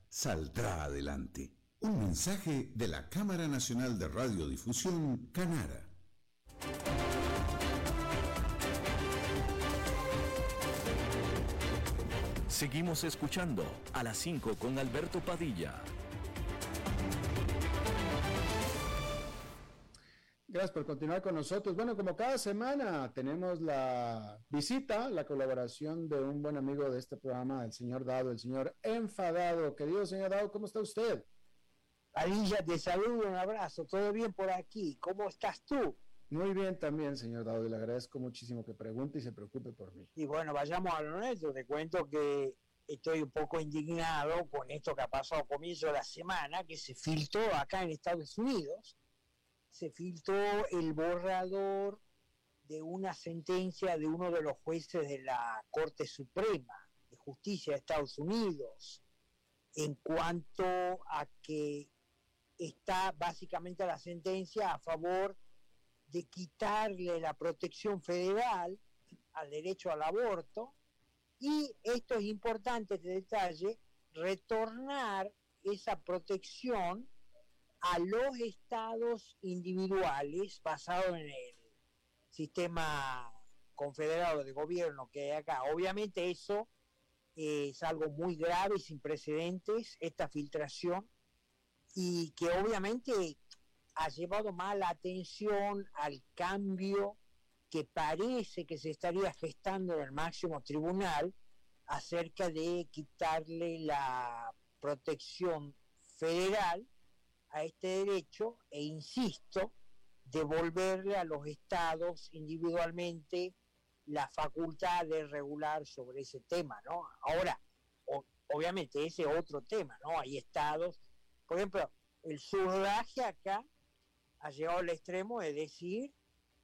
saldrá adelante. Un mensaje de la Cámara Nacional de Radiodifusión, Canara. Seguimos escuchando a las 5 con Alberto Padilla. Gracias por continuar con nosotros. Bueno, como cada semana tenemos la visita, la colaboración de un buen amigo de este programa, el señor Dado, el señor Enfadado. Querido señor Dado, ¿cómo está usted? Padilla, te saludo, un abrazo. ¿Todo bien por aquí? ¿Cómo estás tú? Muy bien también, señor Dado, y le agradezco muchísimo que pregunte y se preocupe por mí. Y bueno, vayamos a lo nuestro. Te cuento que estoy un poco indignado con esto que ha pasado a comienzo de la semana, que se filtró acá en Estados Unidos se filtró el borrador de una sentencia de uno de los jueces de la Corte Suprema de Justicia de Estados Unidos en cuanto a que está básicamente la sentencia a favor de quitarle la protección federal al derecho al aborto. Y esto es importante este detalle, retornar esa protección a los estados individuales basados en el sistema confederado de gobierno que hay acá. Obviamente eso es algo muy grave y sin precedentes, esta filtración, y que obviamente ha llevado más la atención al cambio que parece que se estaría gestando en el máximo tribunal acerca de quitarle la protección federal a este derecho e insisto, devolverle a los estados individualmente la facultad de regular sobre ese tema, ¿no? Ahora, obviamente ese es otro tema, ¿no? Hay estados, por ejemplo, el sufragio acá ha llegado al extremo de decir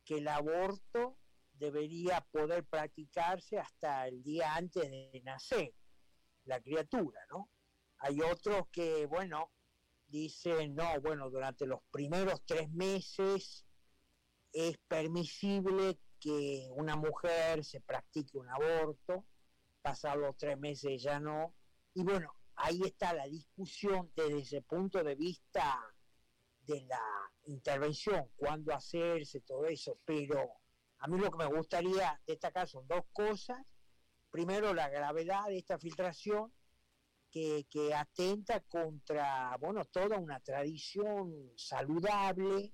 que el aborto debería poder practicarse hasta el día antes de nacer la criatura, ¿no? Hay otros que, bueno, dicen, no, bueno, durante los primeros tres meses es permisible que una mujer se practique un aborto, pasados tres meses ya no. Y bueno, ahí está la discusión desde ese punto de vista de la intervención, cuándo hacerse, todo eso, pero a mí lo que me gustaría destacar son dos cosas. Primero, la gravedad de esta filtración que, atenta contra, bueno, toda una tradición saludable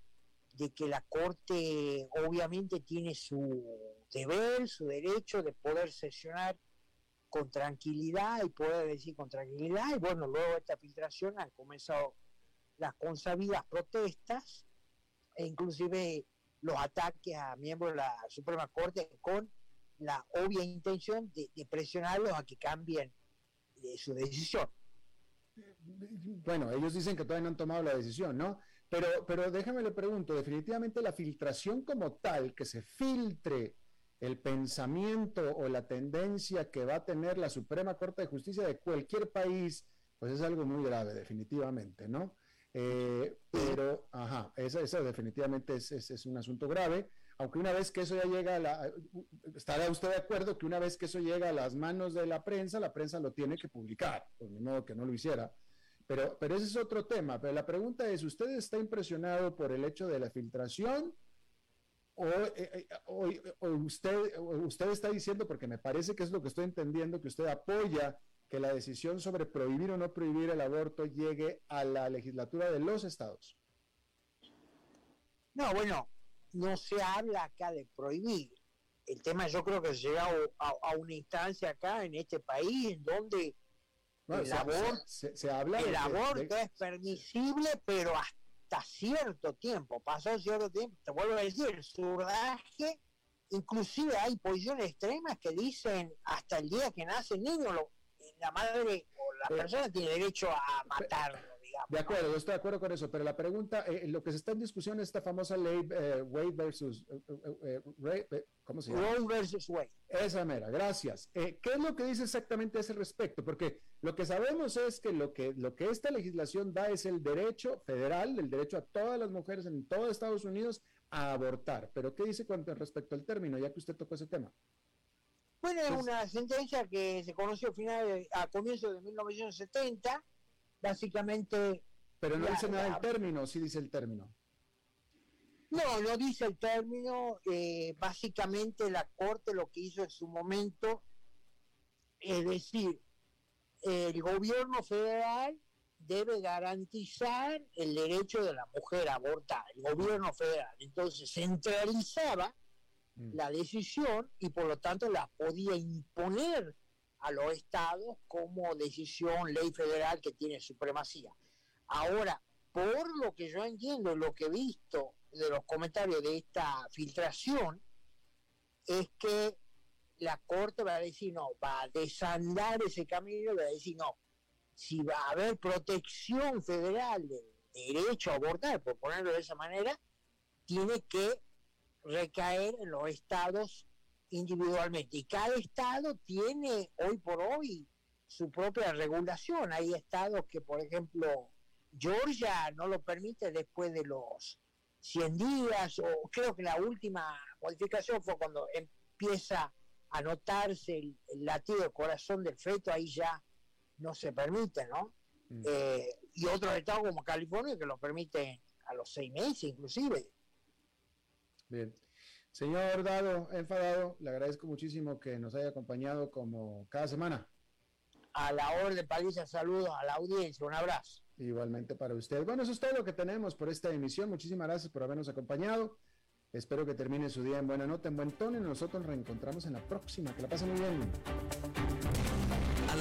de que la Corte obviamente tiene su deber, su derecho de poder sesionar con tranquilidad y poder decir con tranquilidad. Y bueno, luego de esta filtración han comenzado las consabidas protestas e inclusive los ataques a miembros de la Suprema Corte con la obvia intención de presionarlos a que cambien su decisión. Bueno, ellos dicen que todavía no han tomado la decisión, ¿no? Pero, pero déjame le pregunto, definitivamente la filtración como tal, que se filtre el pensamiento o la tendencia que va a tener la Suprema Corte de Justicia de cualquier país, pues es algo muy grave, definitivamente, ¿no? Eh, pero, ajá, eso, definitivamente es, es, un asunto grave aunque una vez que eso ya llega a la, estará usted de acuerdo que una vez que eso llega a las manos de la prensa, la prensa lo tiene que publicar, por ni modo que no lo hiciera. Pero, pero ese es otro tema. Pero la pregunta es, ¿usted está impresionado por el hecho de la filtración? O, eh, eh, usted, usted está diciendo, porque me parece que es lo que estoy entendiendo, que usted apoya que la decisión sobre prohibir o no prohibir el aborto llegue a la legislatura de los estados. No, bueno, no se habla acá de prohibir. El tema yo creo que se llega a, una instancia acá en este país en donde el aborto, se, habla el aborto es permisible, pero hasta cierto tiempo, pasó cierto tiempo, te vuelvo a decir, el surdaje, inclusive hay posiciones extremas que dicen hasta el día que nace el niño, la madre o La persona tiene derecho a matarlo, digamos. De acuerdo, yo estoy de acuerdo con eso, pero la pregunta, eh, lo que se está en discusión es esta famosa ley eh, Wade versus, eh, ¿cómo se llama? Roe versus Wade. Esa mera, gracias. ¿Qué es lo que dice exactamente a ese respecto? Porque lo que sabemos es que lo que, lo que esta legislación da es el derecho federal, el derecho a todas las mujeres en todo Estados Unidos a abortar. Pero ¿qué dice con respecto al término, ya que usted tocó ese tema? Bueno, es una sentencia que se conoció a, final a comienzos de 1970, básicamente... Pero no dice nada del término, sí dice el término. No, no dice el término. Eh, básicamente la Corte lo que hizo en su momento es decir, el gobierno federal debe garantizar el derecho de la mujer a abortar, el gobierno federal. Entonces centralizaba Mm. la decisión y por lo tanto la podía imponer a los estados como decisión, ley federal que tiene supremacía. Ahora, por lo que yo entiendo, lo que he visto de los comentarios de esta filtración, es que la Corte va a decir no, va a desandar ese camino, va a decir no, si va a haber protección federal del derecho a abortar, por ponerlo de esa manera, tiene que recaer en los estados individualmente. Y cada estado tiene hoy por hoy su propia regulación. Hay estados que, por ejemplo, Georgia no lo permite después de los 100 días, o creo que la última modificación fue cuando empieza a notarse el, latido del corazón del feto, ahí ya no se permite, ¿no? Mm. Eh, y otros estados como California que lo permiten a los seis meses inclusive. Bien. Señor Dado, enfadado, le agradezco muchísimo que nos haya acompañado como cada semana. A la orden, Padilla, saludos a la audiencia, un abrazo. Igualmente para usted. Bueno, eso es todo lo que tenemos por esta emisión. Muchísimas gracias por habernos acompañado. Espero que termine su día en buena nota, en buen tono y nosotros nos reencontramos en la próxima. Que la pasen muy bien